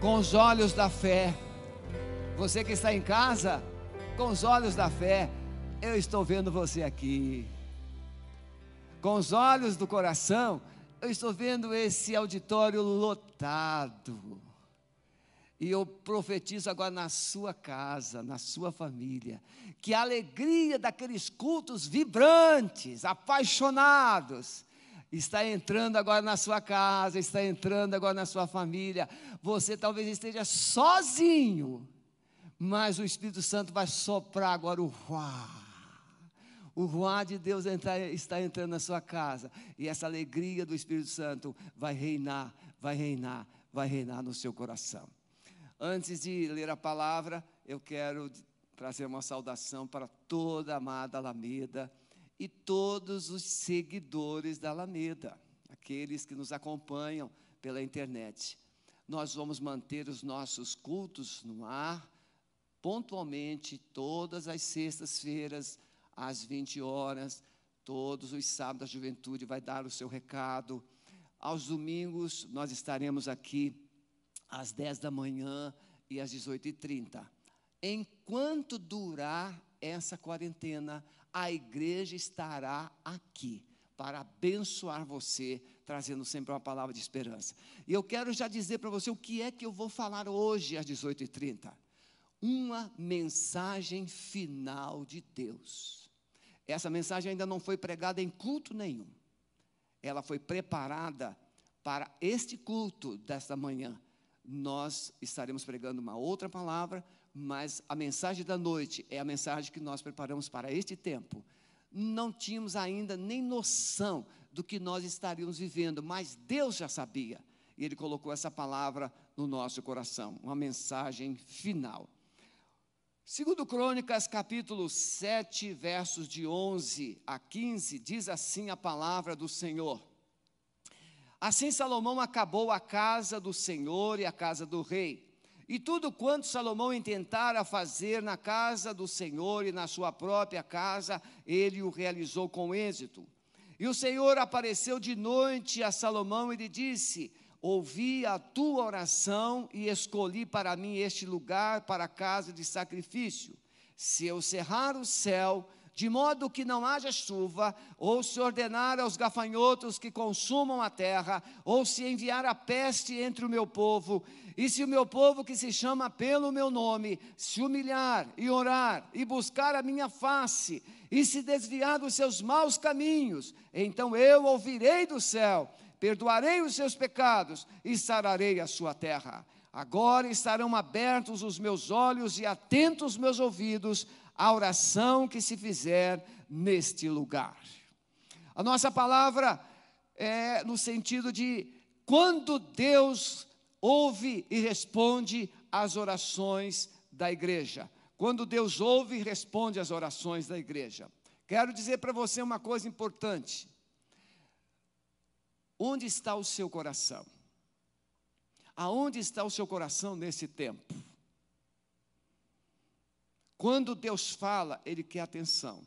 com os olhos da fé. Você que está em casa, com os olhos da fé, eu estou vendo você aqui. Com os olhos do coração, eu estou vendo esse auditório lotado. E eu profetizo agora na sua casa, na sua família, que a alegria daqueles cultos vibrantes, apaixonados, está entrando agora na sua casa, está entrando agora na sua família. Você talvez esteja sozinho, mas o Espírito Santo vai soprar agora o ruá. O ruá de Deus está entrando na sua casa, e essa alegria do Espírito Santo vai reinar, vai reinar, vai reinar no seu coração. Antes de ler a palavra, eu quero trazer uma saudação para toda a amada Alameda e todos os seguidores da Alameda, aqueles que nos acompanham pela internet. Nós vamos manter os nossos cultos no ar, pontualmente, todas as sextas-feiras, às 20 horas, todos os sábados a juventude vai dar o seu recado. Aos domingos, nós estaremos aqui às 10 da manhã e às 18h30. Enquanto durar essa quarentena, a igreja estará aqui para abençoar você, trazendo sempre uma palavra de esperança. E eu quero já dizer para você o que é que eu vou falar hoje às 18h30. Uma mensagem final de Deus. Essa mensagem ainda não foi pregada em culto nenhum. Ela foi preparada para este culto desta manhã nós estaremos pregando uma outra palavra, mas a mensagem da noite é a mensagem que nós preparamos para este tempo. Não tínhamos ainda nem noção do que nós estaríamos vivendo, mas Deus já sabia. E Ele colocou essa palavra no nosso coração, uma mensagem final. Segundo Crônicas, capítulo 7, versos de 11 a 15, diz assim a palavra do Senhor. Assim Salomão acabou a casa do Senhor e a casa do rei. E tudo quanto Salomão intentara fazer na casa do Senhor e na sua própria casa, ele o realizou com êxito. E o Senhor apareceu de noite a Salomão e lhe disse: Ouvi a tua oração e escolhi para mim este lugar para casa de sacrifício. Se eu cerrar o céu de modo que não haja chuva, ou se ordenar aos gafanhotos que consumam a terra, ou se enviar a peste entre o meu povo, e se o meu povo que se chama pelo meu nome se humilhar e orar e buscar a minha face, e se desviar dos seus maus caminhos, então eu ouvirei do céu, perdoarei os seus pecados e sararei a sua terra. Agora estarão abertos os meus olhos e atentos os meus ouvidos a oração que se fizer neste lugar. A nossa palavra é no sentido de quando Deus ouve e responde às orações da igreja. Quando Deus ouve e responde às orações da igreja. Quero dizer para você uma coisa importante. Onde está o seu coração? Aonde está o seu coração nesse tempo? Quando Deus fala, Ele quer atenção.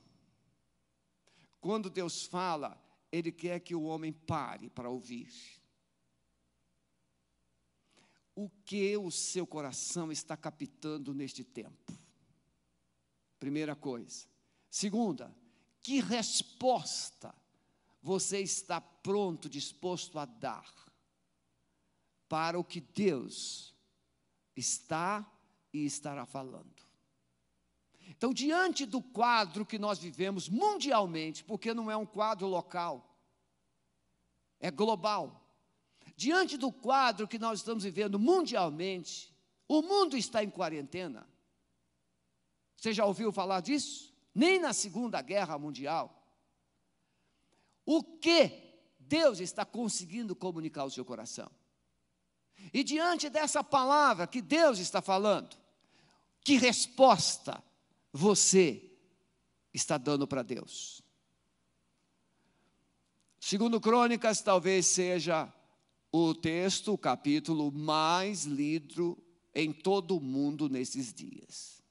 Quando Deus fala, Ele quer que o homem pare para ouvir. O que o seu coração está captando neste tempo? Primeira coisa. Segunda, que resposta você está pronto, disposto a dar para o que Deus está e estará falando? Então, diante do quadro que nós vivemos mundialmente, porque não é um quadro local, é global. Diante do quadro que nós estamos vivendo mundialmente, o mundo está em quarentena. Você já ouviu falar disso? Nem na Segunda Guerra Mundial. O que Deus está conseguindo comunicar ao seu coração? E diante dessa palavra que Deus está falando, que resposta você está dando para Deus? Segundo Crônicas, talvez seja o texto, o capítulo mais lido em todo o mundo nesses dias.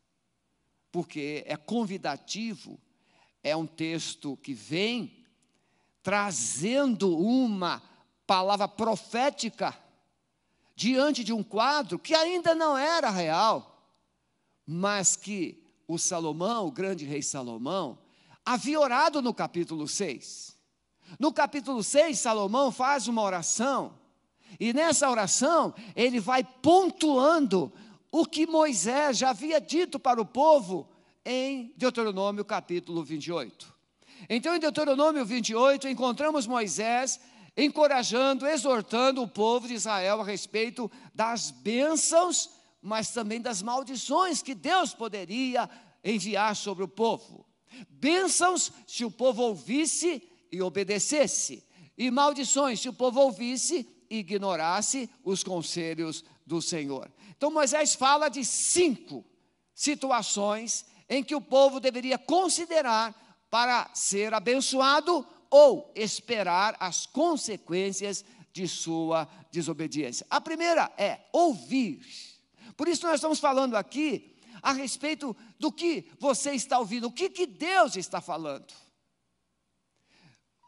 Porque é convidativo, é um texto que vem trazendo uma palavra profética diante de um quadro que ainda não era real, mas que o Salomão, o grande rei Salomão, havia orado no capítulo 6. No capítulo 6, Salomão faz uma oração, e nessa oração ele vai pontuando o que Moisés já havia dito para o povo em Deuteronômio capítulo 28. Então, em Deuteronômio 28, encontramos Moisés encorajando, exortando o povo de Israel a respeito das bênçãos, mas também das maldições que Deus poderia enviar sobre o povo. Bênçãos se o povo ouvisse e obedecesse, e maldições se o povo ouvisse e ignorasse os conselhos do Senhor. Então Moisés fala de cinco situações em que o povo deveria considerar para ser abençoado ou esperar as consequências de sua desobediência. A primeira é ouvir. Por isso nós estamos falando aqui a respeito do que você está ouvindo, o que, que Deus está falando.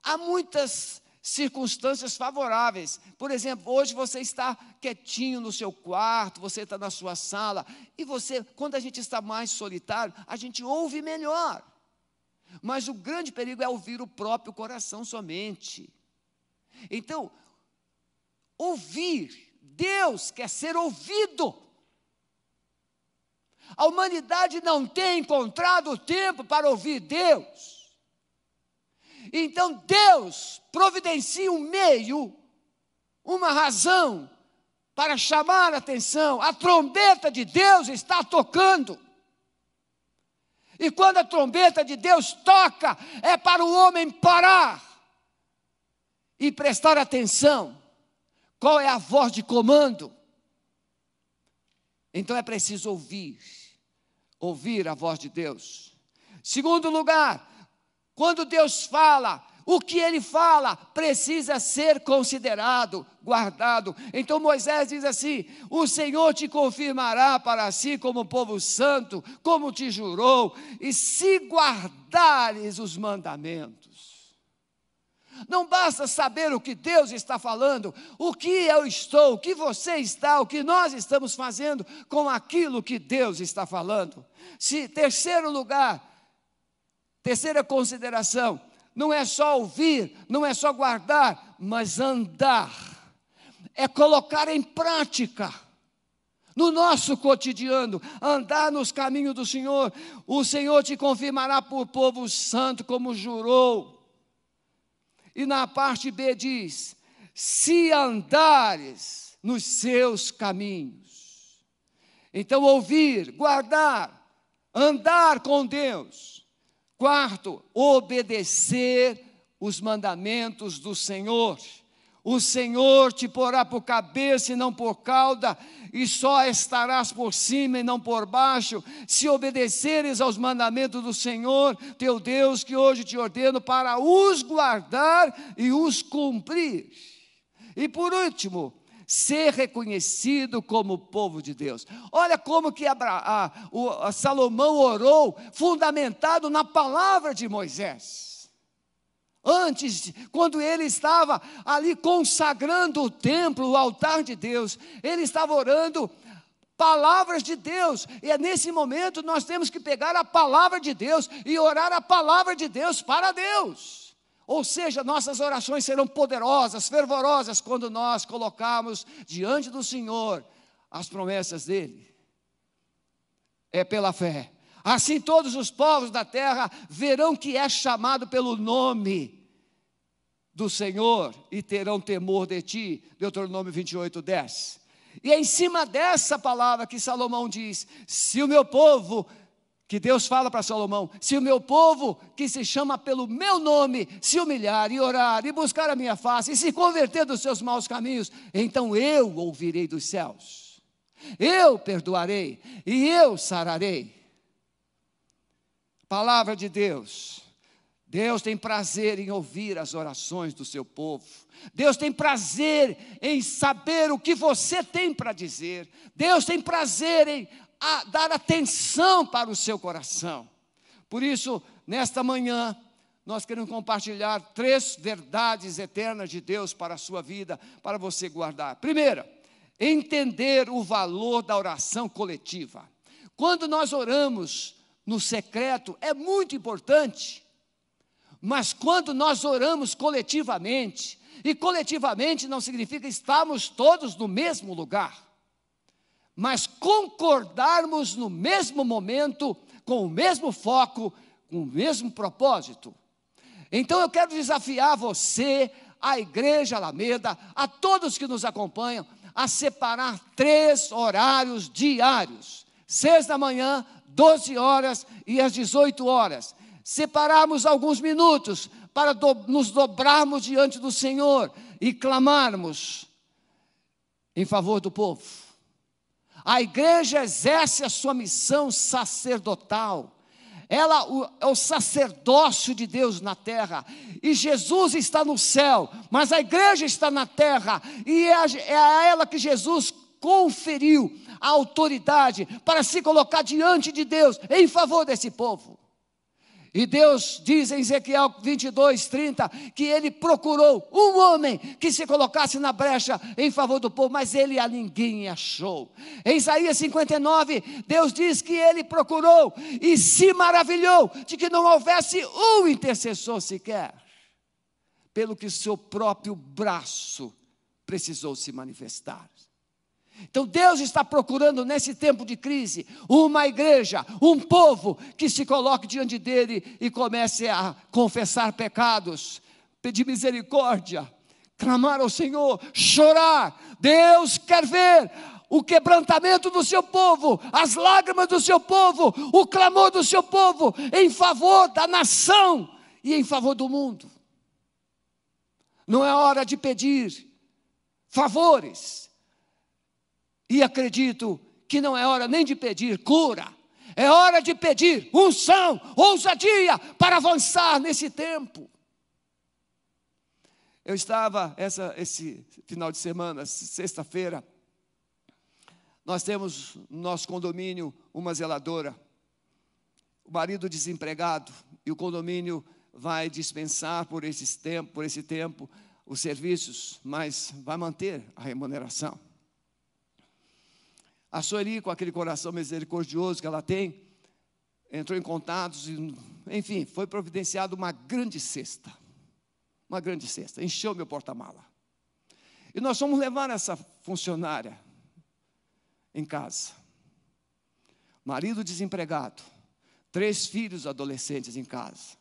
Há muitas circunstâncias favoráveis. Por exemplo, hoje você está quietinho no seu quarto, você está na sua sala, e você, quando a gente está mais solitário, a gente ouve melhor. Mas o grande perigo é ouvir o próprio coração somente. Então, ouvir, Deus quer ser ouvido. A humanidade não tem encontrado tempo para ouvir Deus. Então Deus providencia um meio, uma razão para chamar a atenção. A trombeta de Deus está tocando. E quando a trombeta de Deus toca, é para o homem parar e prestar atenção. Qual é a voz de comando? Então é preciso ouvir, ouvir a voz de Deus. Segundo lugar, quando Deus fala, o que ele fala precisa ser considerado, guardado. Então Moisés diz assim: O Senhor te confirmará para si como povo santo, como te jurou, e se guardares os mandamentos. Não basta saber o que Deus está falando, o que eu estou, o que você está, o que nós estamos fazendo com aquilo que Deus está falando. Se terceiro lugar, terceira consideração, não é só ouvir, não é só guardar, mas andar, é colocar em prática. No nosso cotidiano, andar nos caminhos do Senhor, o Senhor te confirmará por povo santo, como jurou. E na parte B diz: se andares nos seus caminhos. Então, ouvir, guardar, andar com Deus Quarto, obedecer os mandamentos do Senhor. O Senhor te porá por cabeça e não por cauda, e só estarás por cima e não por baixo, se obedeceres aos mandamentos do Senhor, teu Deus, que hoje te ordeno para os guardar e os cumprir. E por último, ser reconhecido como povo de Deus. Olha como que a, a Salomão orou, fundamentado na palavra de Moisés. Antes, quando ele estava ali consagrando o templo, o altar de Deus, ele estava orando palavras de Deus, e é nesse momento nós temos que pegar a palavra de Deus e orar a palavra de Deus para Deus. Ou seja, nossas orações serão poderosas, fervorosas, quando nós colocarmos diante do Senhor as promessas dEle. É pela fé. Assim todos os povos da terra verão que é chamado pelo nome do Senhor e terão temor de ti. Deuteronômio 28, 10. E é em cima dessa palavra que Salomão diz: se o meu povo que Deus fala para Salomão: se o meu povo, que se chama pelo meu nome, se humilhar e orar e buscar a minha face e se converter dos seus maus caminhos, então eu ouvirei dos céus, eu perdoarei e eu sararei. Palavra de Deus. Deus tem prazer em ouvir as orações do seu povo. Deus tem prazer em saber o que você tem para dizer. Deus tem prazer em dar atenção para o seu coração. Por isso, nesta manhã, nós queremos compartilhar três verdades eternas de Deus para a sua vida, para você guardar. Primeira, entender o valor da oração coletiva. Quando nós oramos no secreto, é muito importante, mas quando nós oramos coletivamente, e coletivamente não significa estarmos todos no mesmo lugar, mas concordarmos no mesmo momento, com o mesmo foco, com o mesmo propósito. Então eu quero desafiar você, a Igreja Alameda, a todos que nos acompanham, a separar três horários diários: seis da manhã, 12 horas e às 18 horas. Separarmos alguns minutos para do, nos dobrarmos diante do Senhor e clamarmos em favor do povo. A igreja exerce a sua missão sacerdotal. Ela é o sacerdócio de Deus na terra. E Jesus está no céu, mas a igreja está na terra. E é a, é a ela que Jesus conferiu a autoridade para se colocar diante de Deus em favor desse povo. E Deus diz em Ezequiel 22, 30, que ele procurou um homem que se colocasse na brecha em favor do povo, mas ele a ninguém achou. Em Isaías 59, Deus diz que ele procurou e se maravilhou de que não houvesse um intercessor sequer, pelo que seu próprio braço precisou se manifestar. Então Deus está procurando nesse tempo de crise uma igreja, um povo que se coloque diante dele e comece a confessar pecados, pedir misericórdia, clamar ao Senhor, chorar. Deus quer ver o quebrantamento do seu povo, as lágrimas do seu povo, o clamor do seu povo em favor da nação e em favor do mundo. Não é hora de pedir favores, e acredito que não é hora nem de pedir cura, é hora de pedir unção, ousadia para avançar nesse tempo. Eu estava essa, esse final de semana, sexta-feira, nós temos no nosso condomínio uma zeladora, o marido desempregado, e o condomínio vai dispensar por, esses tempo, por esse tempo os serviços, mas vai manter a remuneração. A Sueli, com aquele coração misericordioso que ela tem, entrou em contato, enfim, foi providenciada uma grande cesta. Uma grande cesta, encheu meu porta-mala. E nós fomos levar essa funcionária em casa. Marido desempregado, três filhos adolescentes em casa.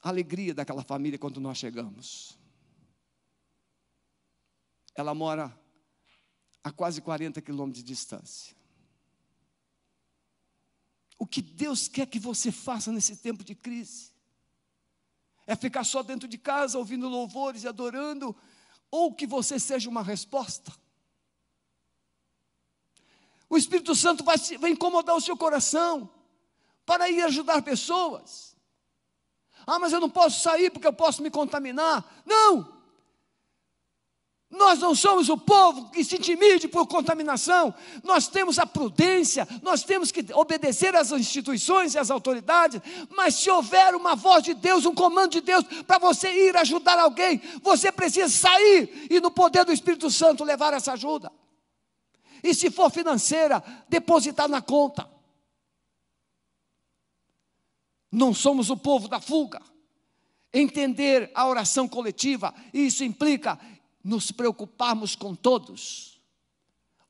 A alegria daquela família quando nós chegamos. Ela mora a quase 40 quilômetros de distância. O que Deus quer que você faça nesse tempo de crise? É ficar só dentro de casa ouvindo louvores e adorando, ou que você seja uma resposta? O Espírito Santo vai, vai incomodar o seu coração para ir ajudar pessoas. Ah, mas eu não posso sair porque eu posso me contaminar. Não! Nós não somos o povo que se intimide por contaminação, nós temos a prudência, nós temos que obedecer às instituições e às autoridades, mas se houver uma voz de Deus, um comando de Deus para você ir ajudar alguém, você precisa sair e no poder do Espírito Santo levar essa ajuda. E se for financeira, depositar na conta. Não somos o povo da fuga. Entender a oração coletiva, isso implica nos preocuparmos com todos,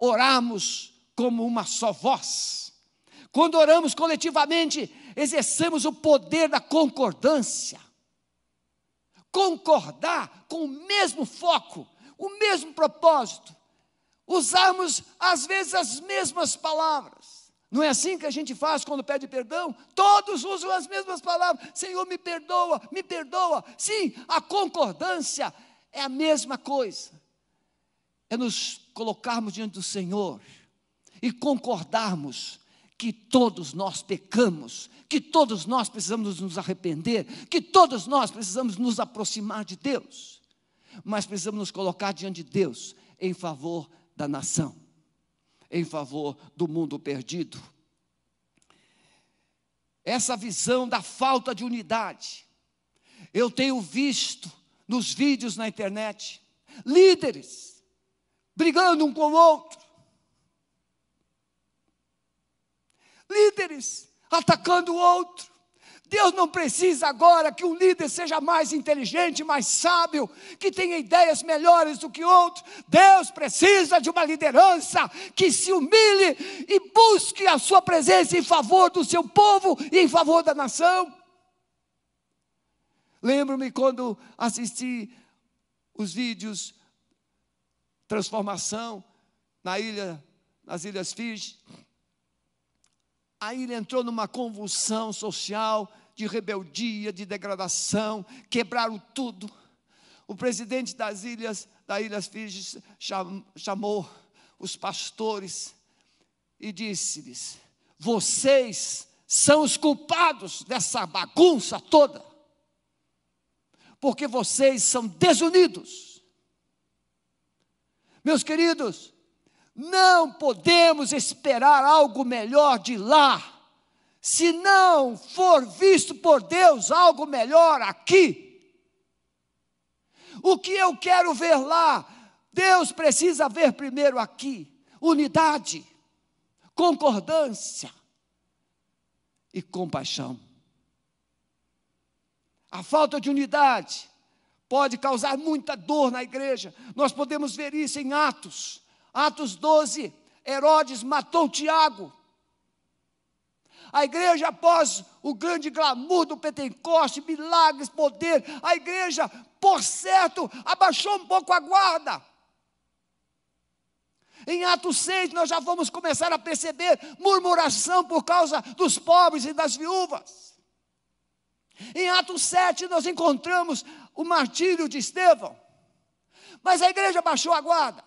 orarmos como uma só voz. Quando oramos coletivamente, exercemos o poder da concordância. Concordar com o mesmo foco, o mesmo propósito. Usarmos, às vezes, as mesmas palavras. Não é assim que a gente faz quando pede perdão? Todos usam as mesmas palavras. Senhor, me perdoa, me perdoa. Sim, a concordância é a mesma coisa. É nos colocarmos diante do Senhor e concordarmos que todos nós pecamos, que todos nós precisamos nos arrepender, que todos nós precisamos nos aproximar de Deus, mas precisamos nos colocar diante de Deus em favor da nação, em favor do mundo perdido. Essa visão da falta de unidade, eu tenho visto nos vídeos na internet, líderes brigando um com o outro. Líderes atacando o outro. Deus não precisa agora que um líder seja mais inteligente, mais sábio, que tenha ideias melhores do que outro. Deus precisa de uma liderança que se humilhe e busque a sua presença em favor do seu povo e em favor da nação. Lembro-me quando assisti os vídeos transformação na ilha, nas Ilhas Fiji. A ilha entrou numa convulsão social de rebeldia, de degradação, quebraram tudo. O presidente das ilhas, da Ilhas Fiji, chamou os pastores e disse-lhes: Vocês são os culpados dessa bagunça toda, porque vocês são desunidos. Meus queridos, não podemos esperar algo melhor de lá se não for visto por Deus algo melhor aqui. O que eu quero ver lá, Deus precisa ver primeiro aqui: unidade, concordância e compaixão. A falta de unidade pode causar muita dor na igreja. Nós podemos ver isso em Atos. Atos 12, Herodes matou Tiago. A igreja, após o grande glamour do Pentecoste, milagres, poder, a igreja, por certo, abaixou um pouco a guarda. Em Atos 6, nós já vamos começar a perceber murmuração por causa dos pobres e das viúvas. Em Atos 7, nós encontramos o martírio de Estevão. Mas a igreja baixou a guarda.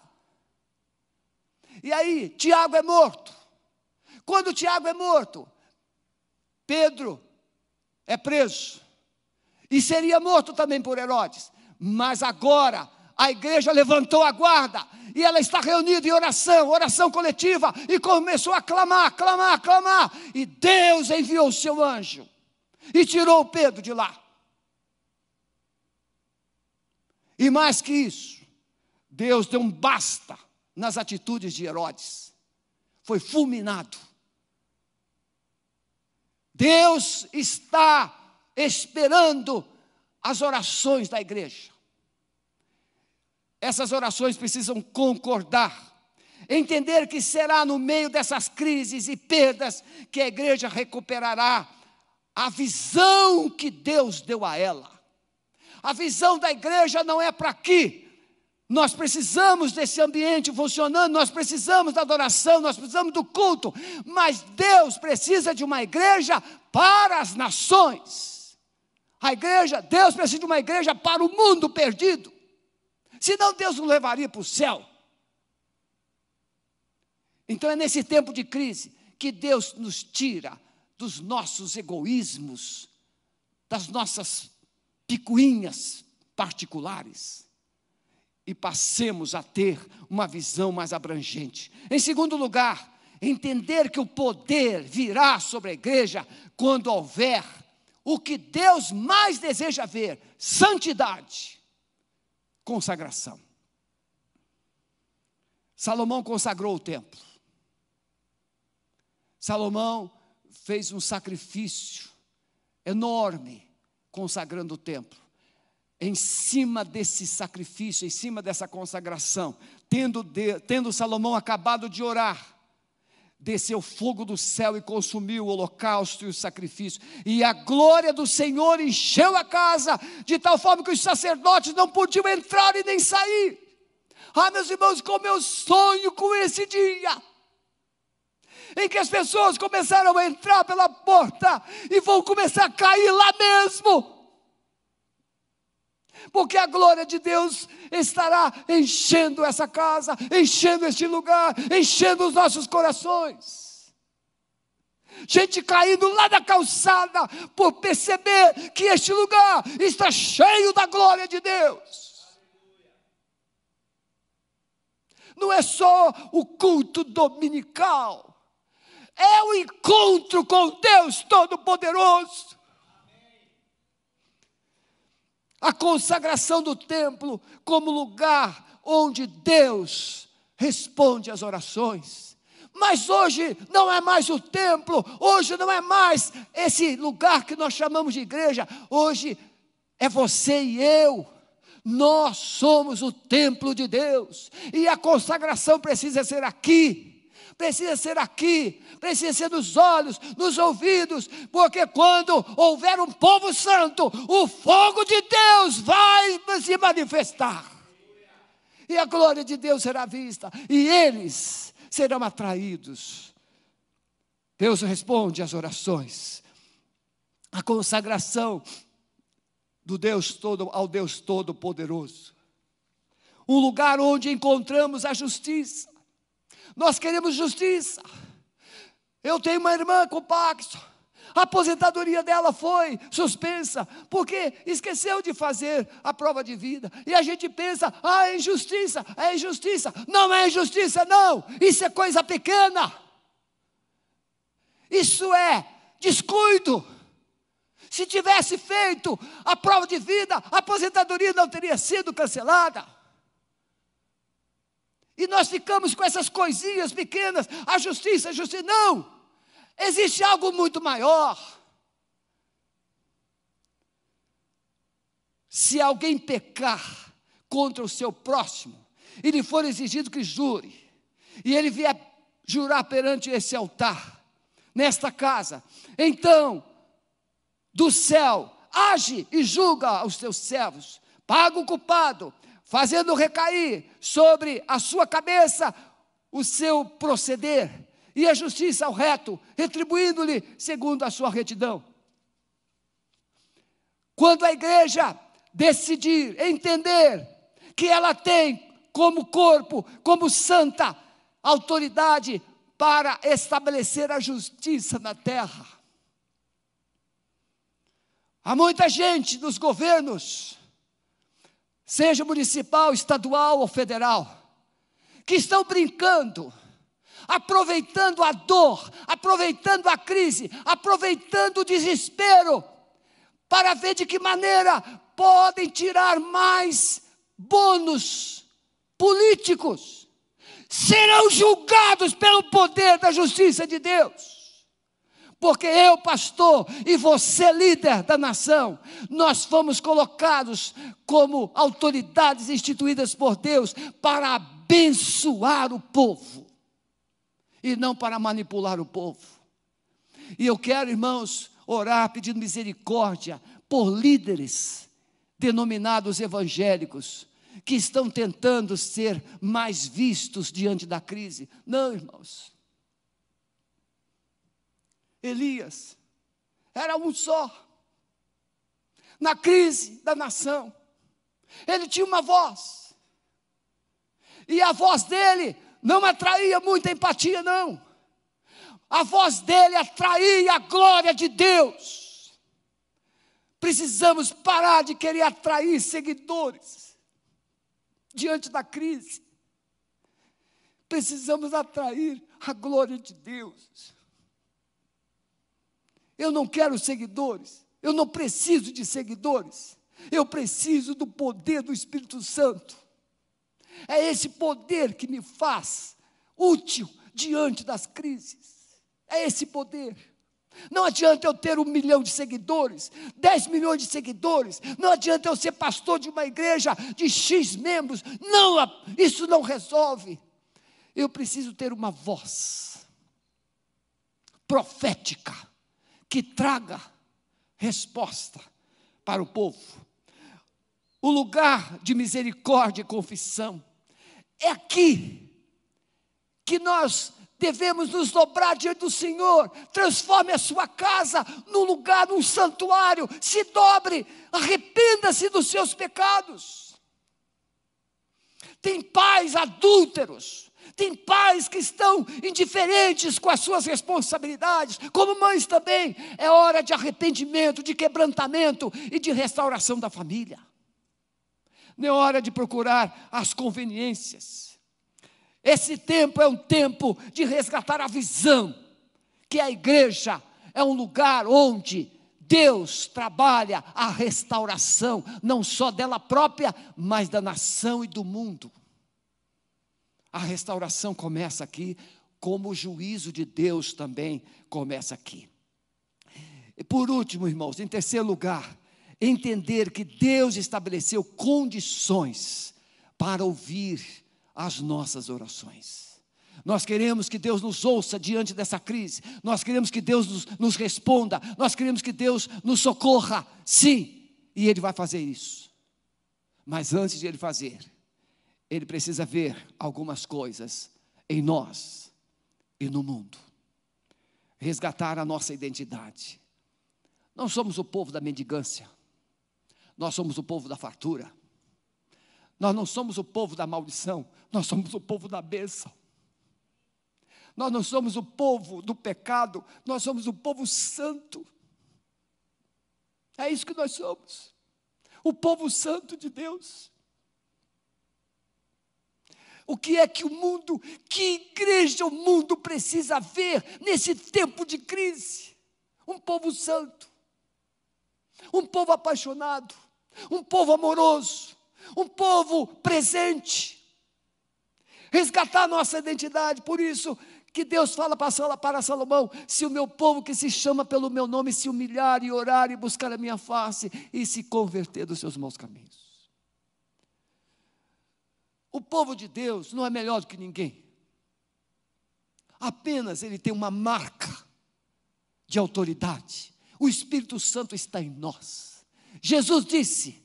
E aí, Tiago é morto. Quando Tiago é morto, Pedro é preso e seria morto também por Herodes. Mas agora a igreja levantou a guarda e ela está reunida em oração, oração coletiva, e começou a clamar, clamar, clamar. E Deus enviou o seu anjo e tirou Pedro de lá. E mais que isso, Deus deu um basta nas atitudes de Herodes. Foi fulminado. Deus está esperando as orações da igreja. Essas orações precisam concordar, entender que será no meio dessas crises e perdas que a igreja recuperará a visão que Deus deu a ela. A visão da igreja não é para aqui, nós precisamos desse ambiente funcionando, nós precisamos da adoração, nós precisamos do culto, mas Deus precisa de uma igreja para as nações. A igreja, Deus precisa de uma igreja para o mundo perdido. Senão Deus não levaria para o céu. Então é nesse tempo de crise que Deus nos tira dos nossos egoísmos, das nossas picuinhas particulares e passemos a ter uma visão mais abrangente. Em segundo lugar, entender que o poder virá sobre a igreja quando houver o que Deus mais deseja ver: santidade, consagração. Salomão consagrou o templo. Salomão fez um sacrifício enorme consagrando o templo. Em cima desse sacrifício, em cima dessa consagração, tendo, de, tendo Salomão acabado de orar, desceu fogo do céu e consumiu o holocausto e o sacrifício, e a glória do Senhor encheu a casa, de tal forma que os sacerdotes não podiam entrar e nem sair. Ah, meus irmãos, como eu sonho com esse dia em que as pessoas começaram a entrar pela porta e vão começar a cair lá mesmo porque a glória de Deus estará enchendo essa casa, enchendo este lugar, enchendo os nossos corações. Gente caindo lá da calçada por perceber que este lugar está cheio da glória de Deus. Não é só o culto dominical, é o encontro com Deus Todo-Poderoso a consagração do templo como lugar onde Deus responde às orações. Mas hoje não é mais o templo, hoje não é mais esse lugar que nós chamamos de igreja, hoje é você e eu. Nós somos o templo de Deus, e a consagração precisa ser aqui, precisa ser aqui, precisa ser nos olhos, nos ouvidos, porque quando houver um povo santo, o fogo de Deus vai se manifestar, e a glória de Deus será vista, e eles serão atraídos. Deus responde às orações, a consagração do Deus todo ao Deus todo poderoso. Um lugar onde encontramos a justiça. Nós queremos justiça. Eu tenho uma irmã com Paxton. A aposentadoria dela foi suspensa, porque esqueceu de fazer a prova de vida. E a gente pensa, ah, é injustiça, é injustiça. Não é injustiça, não. Isso é coisa pequena. Isso é descuido. Se tivesse feito a prova de vida, a aposentadoria não teria sido cancelada. E nós ficamos com essas coisinhas pequenas, a justiça, a justiça. Não! Existe algo muito maior. Se alguém pecar contra o seu próximo, e lhe for exigido que jure, e ele vier jurar perante esse altar, nesta casa, então do céu, age e julga os teus servos, paga o culpado, fazendo recair sobre a sua cabeça o seu proceder, e a justiça ao reto, retribuindo-lhe segundo a sua retidão. Quando a igreja decidir, entender que ela tem como corpo, como santa autoridade para estabelecer a justiça na terra, Há muita gente nos governos, seja municipal, estadual ou federal, que estão brincando, aproveitando a dor, aproveitando a crise, aproveitando o desespero, para ver de que maneira podem tirar mais bônus políticos. Serão julgados pelo poder da justiça de Deus porque eu, pastor, e você, líder da nação, nós fomos colocados como autoridades instituídas por Deus para abençoar o povo e não para manipular o povo. E eu quero, irmãos, orar pedindo misericórdia por líderes denominados evangélicos que estão tentando ser mais vistos diante da crise. Não, irmãos. Elias era um só. Na crise da nação, ele tinha uma voz. E a voz dele não atraía muita empatia, não. A voz dele atraía a glória de Deus. Precisamos parar de querer atrair seguidores diante da crise. Precisamos atrair a glória de Deus. Eu não quero seguidores, eu não preciso de seguidores, eu preciso do poder do Espírito Santo. É esse poder que me faz útil diante das crises. É esse poder. Não adianta eu ter um milhão de seguidores, dez milhões de seguidores, não adianta eu ser pastor de uma igreja de X membros, não, isso não resolve. Eu preciso ter uma voz profética que traga resposta para o povo. O lugar de misericórdia e confissão é aqui que nós devemos nos dobrar diante do Senhor. Transforme a sua casa num lugar, num santuário. Se dobre, arrependa-se dos seus pecados. Tem pais adúlteros, tem pais que estão indiferentes com as suas responsabilidades, como mães também. É hora de arrependimento, de quebrantamento e de restauração da família. Não é hora de procurar as conveniências. Esse tempo é um tempo de resgatar a visão que a igreja é um lugar onde Deus trabalha a restauração, não só dela própria, mas da nação e do mundo. A restauração começa aqui, como o juízo de Deus também começa aqui. E por último, irmãos, em terceiro lugar, entender que Deus estabeleceu condições para ouvir as nossas orações. Nós queremos que Deus nos ouça diante dessa crise, nós queremos que Deus nos, nos responda, nós queremos que Deus nos socorra, sim, e Ele vai fazer isso. Mas antes de Ele fazer, Ele precisa ver algumas coisas em nós e no mundo, resgatar a nossa identidade. Não somos o povo da mendigância, nós somos o povo da fartura. Nós não somos o povo da maldição, nós somos o povo da bênção. Nós não somos o povo do pecado, nós somos o povo santo. É isso que nós somos. O povo santo de Deus. O que é que o mundo, que igreja o mundo precisa ver nesse tempo de crise? Um povo santo, um povo apaixonado, um povo amoroso, um povo presente, resgatar nossa identidade. Por isso que Deus fala para Salomão: se o meu povo que se chama pelo meu nome se humilhar e orar e buscar a minha face e se converter dos seus maus caminhos. O povo de Deus não é melhor do que ninguém. Apenas ele tem uma marca de autoridade. O Espírito Santo está em nós. Jesus disse: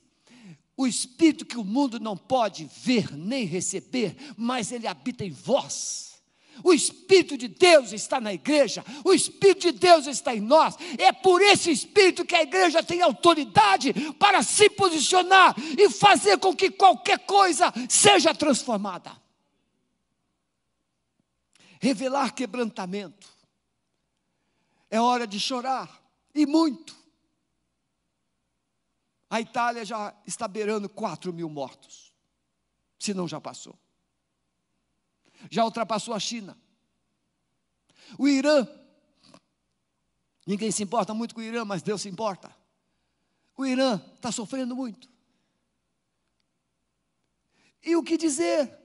o Espírito que o mundo não pode ver nem receber, mas ele habita em vós. O Espírito de Deus está na igreja, o Espírito de Deus está em nós. É por esse Espírito que a igreja tem autoridade para se posicionar e fazer com que qualquer coisa seja transformada. Revelar quebrantamento. É hora de chorar, e muito. A Itália já está beirando 4 mil mortos, se não já passou já ultrapassou a China. O Irã, ninguém se importa muito com o Irã, mas Deus se importa. O Irã está sofrendo muito. E o que dizer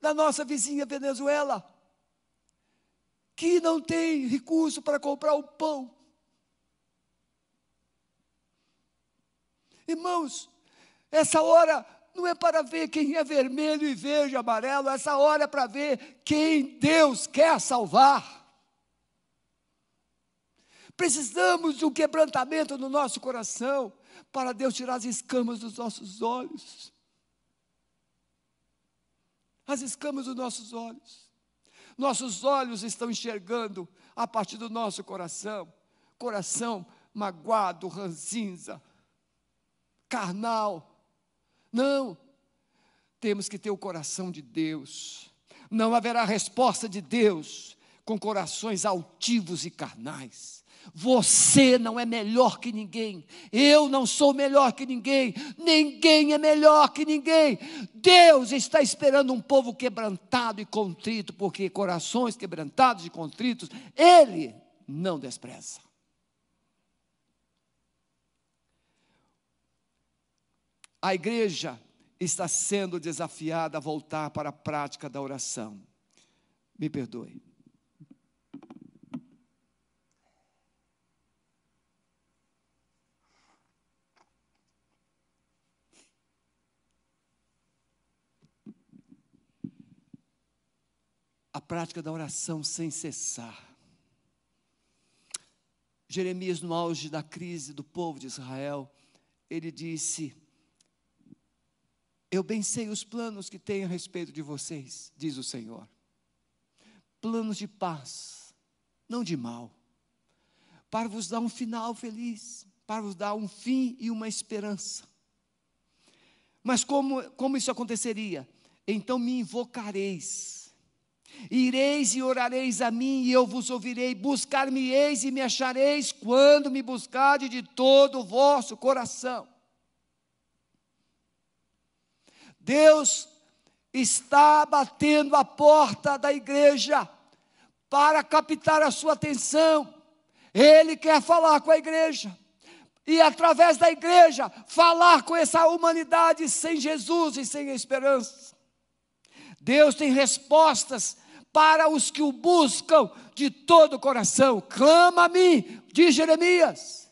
da nossa vizinha Venezuela, que não tem recurso para comprar o pão? Irmãos, essa hora não é para ver quem é vermelho e verde, amarelo, essa hora é para ver quem Deus quer salvar. Precisamos de um quebrantamento no nosso coração para Deus tirar as escamas dos nossos olhos. As escamas dos nossos olhos. Nossos olhos estão enxergando a partir do nosso coração. Coração magoado, ranzinza, carnal não, temos que ter o coração de Deus. Não haverá resposta de Deus com corações altivos e carnais. Você não é melhor que ninguém, eu não sou melhor que ninguém, ninguém é melhor que ninguém. Deus está esperando um povo quebrantado e contrito, porque corações quebrantados e contritos, Ele não despreza. A igreja está sendo desafiada a voltar para a prática da oração. Me perdoe. A prática da oração sem cessar. Jeremias, no auge da crise do povo de Israel, ele disse: eu bem sei os planos que tenho a respeito de vocês, diz o Senhor. Planos de paz, não de mal, para vos dar um final feliz, para vos dar um fim e uma esperança. Mas como, como isso aconteceria? Então me invocareis, ireis e orareis a mim, e eu vos ouvirei, buscar-me-eis e me achareis, quando me buscardes de todo o vosso coração. Deus está batendo a porta da igreja para captar a sua atenção. Ele quer falar com a igreja. E através da igreja, falar com essa humanidade sem Jesus e sem esperança. Deus tem respostas para os que o buscam de todo o coração. Clama a mim, diz Jeremias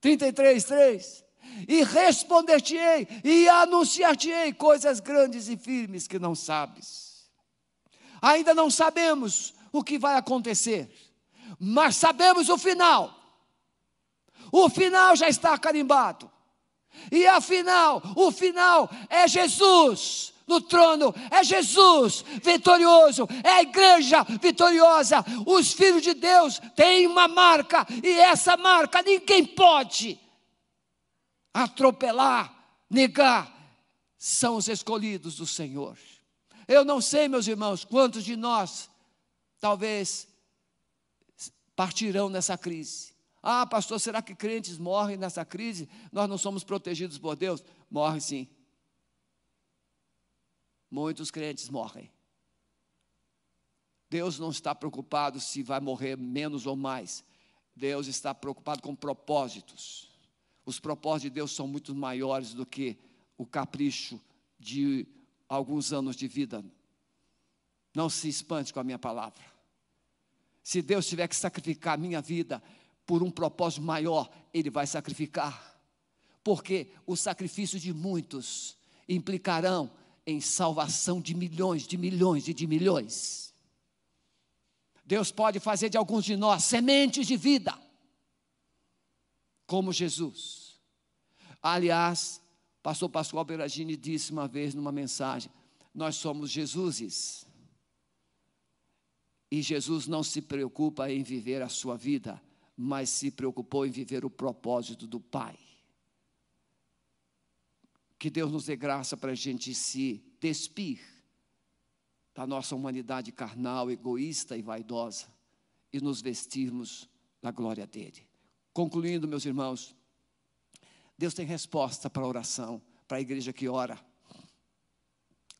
33, 3. E responder-te-ei, e anunciar-te-ei coisas grandes e firmes que não sabes. Ainda não sabemos o que vai acontecer, mas sabemos o final. O final já está carimbado. E afinal, o final é Jesus no trono, é Jesus vitorioso, é a igreja vitoriosa. Os filhos de Deus têm uma marca, e essa marca ninguém pode atropelar, negar. São os escolhidos do Senhor. Eu não sei, meus irmãos, quantos de nós talvez partirão nessa crise. Ah, pastor, será que crentes morrem nessa crise? Nós não somos protegidos por Deus? Morre sim. Muitos crentes morrem. Deus não está preocupado se vai morrer menos ou mais. Deus está preocupado com propósitos. Os propósitos de Deus são muito maiores do que o capricho de alguns anos de vida. Não se espante com a minha palavra. Se Deus tiver que sacrificar a minha vida por um propósito maior, Ele vai sacrificar. Porque o sacrifício de muitos implicarão em salvação de milhões, de milhões e de milhões. Deus pode fazer de alguns de nós sementes de vida, como Jesus. Aliás, pastor Pascoal Beragini disse uma vez numa mensagem: Nós somos Jesuses. E Jesus não se preocupa em viver a sua vida, mas se preocupou em viver o propósito do Pai. Que Deus nos dê graça para a gente se despir da nossa humanidade carnal, egoísta e vaidosa e nos vestirmos da glória dele. Concluindo, meus irmãos, Deus tem resposta para a oração, para a igreja que ora.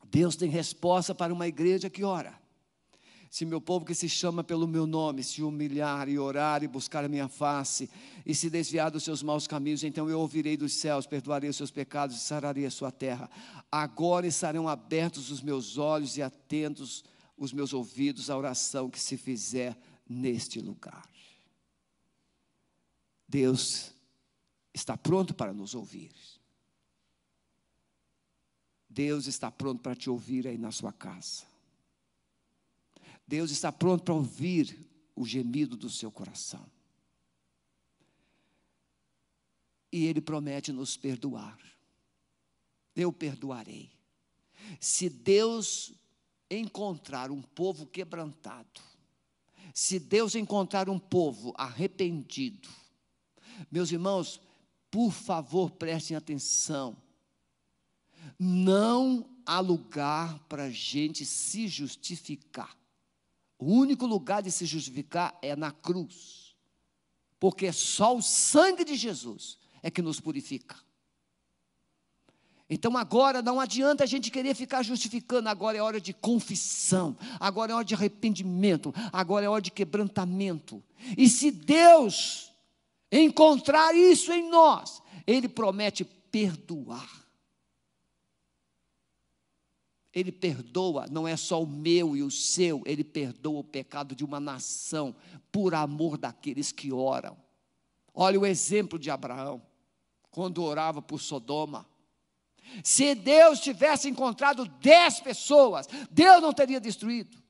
Deus tem resposta para uma igreja que ora. Se meu povo que se chama pelo meu nome se humilhar e orar e buscar a minha face e se desviar dos seus maus caminhos, então eu ouvirei dos céus, perdoarei os seus pecados e sararei a sua terra. Agora estarão abertos os meus olhos e atentos os meus ouvidos à oração que se fizer neste lugar. Deus está pronto para nos ouvir. Deus está pronto para te ouvir aí na sua casa. Deus está pronto para ouvir o gemido do seu coração. E Ele promete nos perdoar. Eu perdoarei. Se Deus encontrar um povo quebrantado, se Deus encontrar um povo arrependido, meus irmãos, por favor, prestem atenção. Não há lugar para a gente se justificar. O único lugar de se justificar é na cruz. Porque só o sangue de Jesus é que nos purifica. Então agora não adianta a gente querer ficar justificando, agora é hora de confissão, agora é hora de arrependimento, agora é hora de quebrantamento. E se Deus encontrar isso em nós, Ele promete perdoar. Ele perdoa, não é só o meu e o seu, ele perdoa o pecado de uma nação, por amor daqueles que oram. Olha o exemplo de Abraão, quando orava por Sodoma. Se Deus tivesse encontrado dez pessoas, Deus não teria destruído.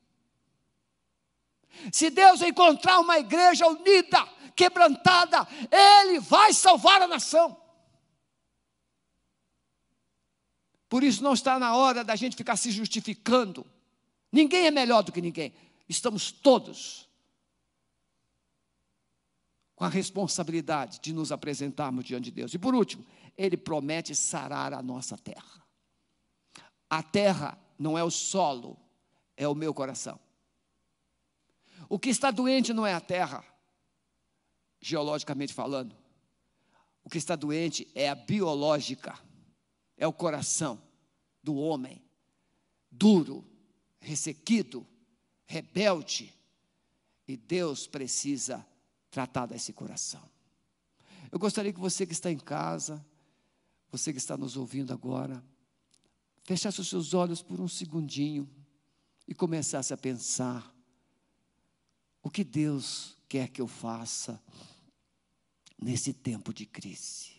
Se Deus encontrar uma igreja unida, quebrantada, Ele vai salvar a nação. Por isso não está na hora da gente ficar se justificando. Ninguém é melhor do que ninguém. Estamos todos com a responsabilidade de nos apresentarmos diante de Deus. E por último, ele promete sarar a nossa terra. A terra não é o solo, é o meu coração. O que está doente não é a terra, geologicamente falando. O que está doente é a biológica é o coração do homem, duro, ressequido, rebelde. E Deus precisa tratar desse coração. Eu gostaria que você que está em casa, você que está nos ouvindo agora, fechasse os seus olhos por um segundinho e começasse a pensar: o que Deus quer que eu faça nesse tempo de crise?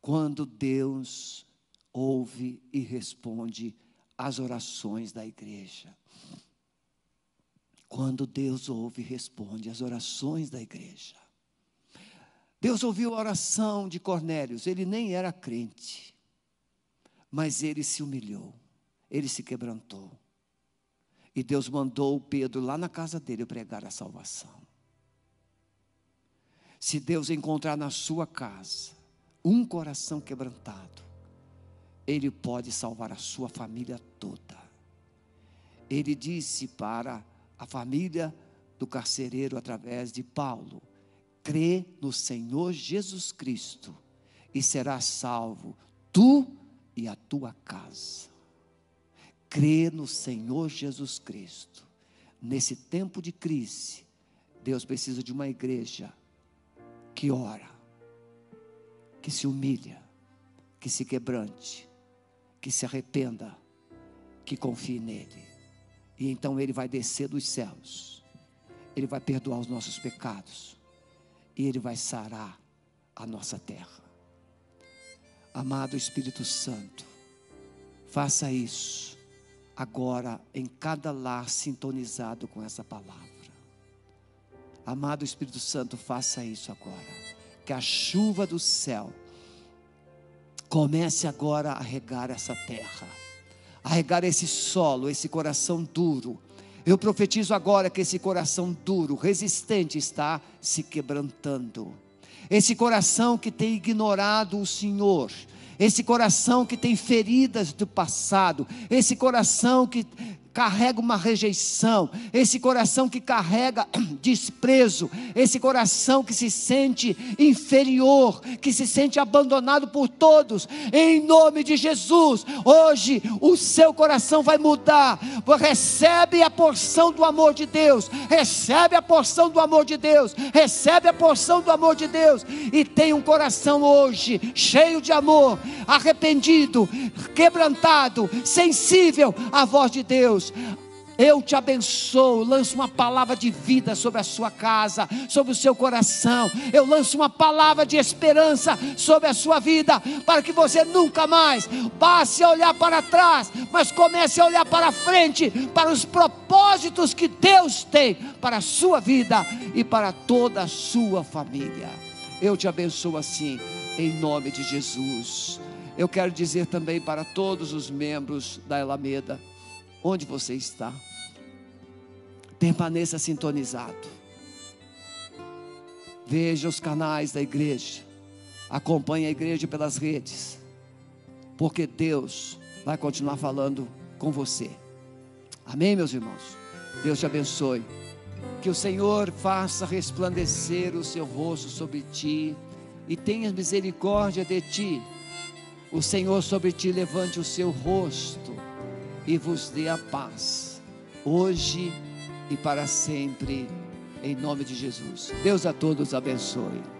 Quando Deus ouve e responde às orações da igreja. Quando Deus ouve e responde às orações da igreja. Deus ouviu a oração de Cornélios, ele nem era crente, mas ele se humilhou, ele se quebrantou. E Deus mandou Pedro lá na casa dele pregar a salvação. Se Deus encontrar na sua casa um coração quebrantado, Ele pode salvar a sua família toda. Ele disse para a família do carcereiro através de Paulo: crê no Senhor Jesus Cristo e serás salvo, tu e a tua casa. Crê no Senhor Jesus Cristo. Nesse tempo de crise, Deus precisa de uma igreja que ora, que se humilha, que se quebrante, que se arrependa, que confie nele. E então ele vai descer dos céus, ele vai perdoar os nossos pecados, e ele vai sarar a nossa terra. Amado Espírito Santo, faça isso agora em cada lar sintonizado com essa palavra. Amado Espírito Santo, faça isso agora que a chuva do céu comece agora a regar essa terra, a regar esse solo, esse coração duro. Eu profetizo agora que esse coração duro, resistente, está se quebrantando. Esse coração que tem ignorado o Senhor, esse coração que tem feridas do passado, esse coração que carrega uma rejeição, esse coração que carrega desprezo, esse coração que se sente inferior, que se sente abandonado por todos, em nome de Jesus, hoje o seu coração vai mudar, recebe a porção do amor de Deus, recebe a porção do amor de Deus, recebe a porção do amor de Deus, e tem um coração hoje cheio de amor, arrependido, quebrantado, sensível à voz de Deus. Eu te abençoo, lanço uma palavra de vida sobre a sua casa, sobre o seu coração. Eu lanço uma palavra de esperança sobre a sua vida, para que você nunca mais passe a olhar para trás, mas comece a olhar para frente, para os propósitos que Deus tem para a sua vida e para toda a sua família. Eu te abençoo assim, em nome de Jesus. Eu quero dizer também para todos os membros da Alameda onde você está. Permaneça sintonizado. Veja os canais da igreja. Acompanhe a igreja pelas redes. Porque Deus vai continuar falando com você. Amém, meus irmãos? Deus te abençoe. Que o Senhor faça resplandecer o seu rosto sobre ti e tenha misericórdia de ti. O Senhor sobre ti levante o seu rosto e vos dê a paz, hoje e para sempre, em nome de Jesus. Deus a todos abençoe.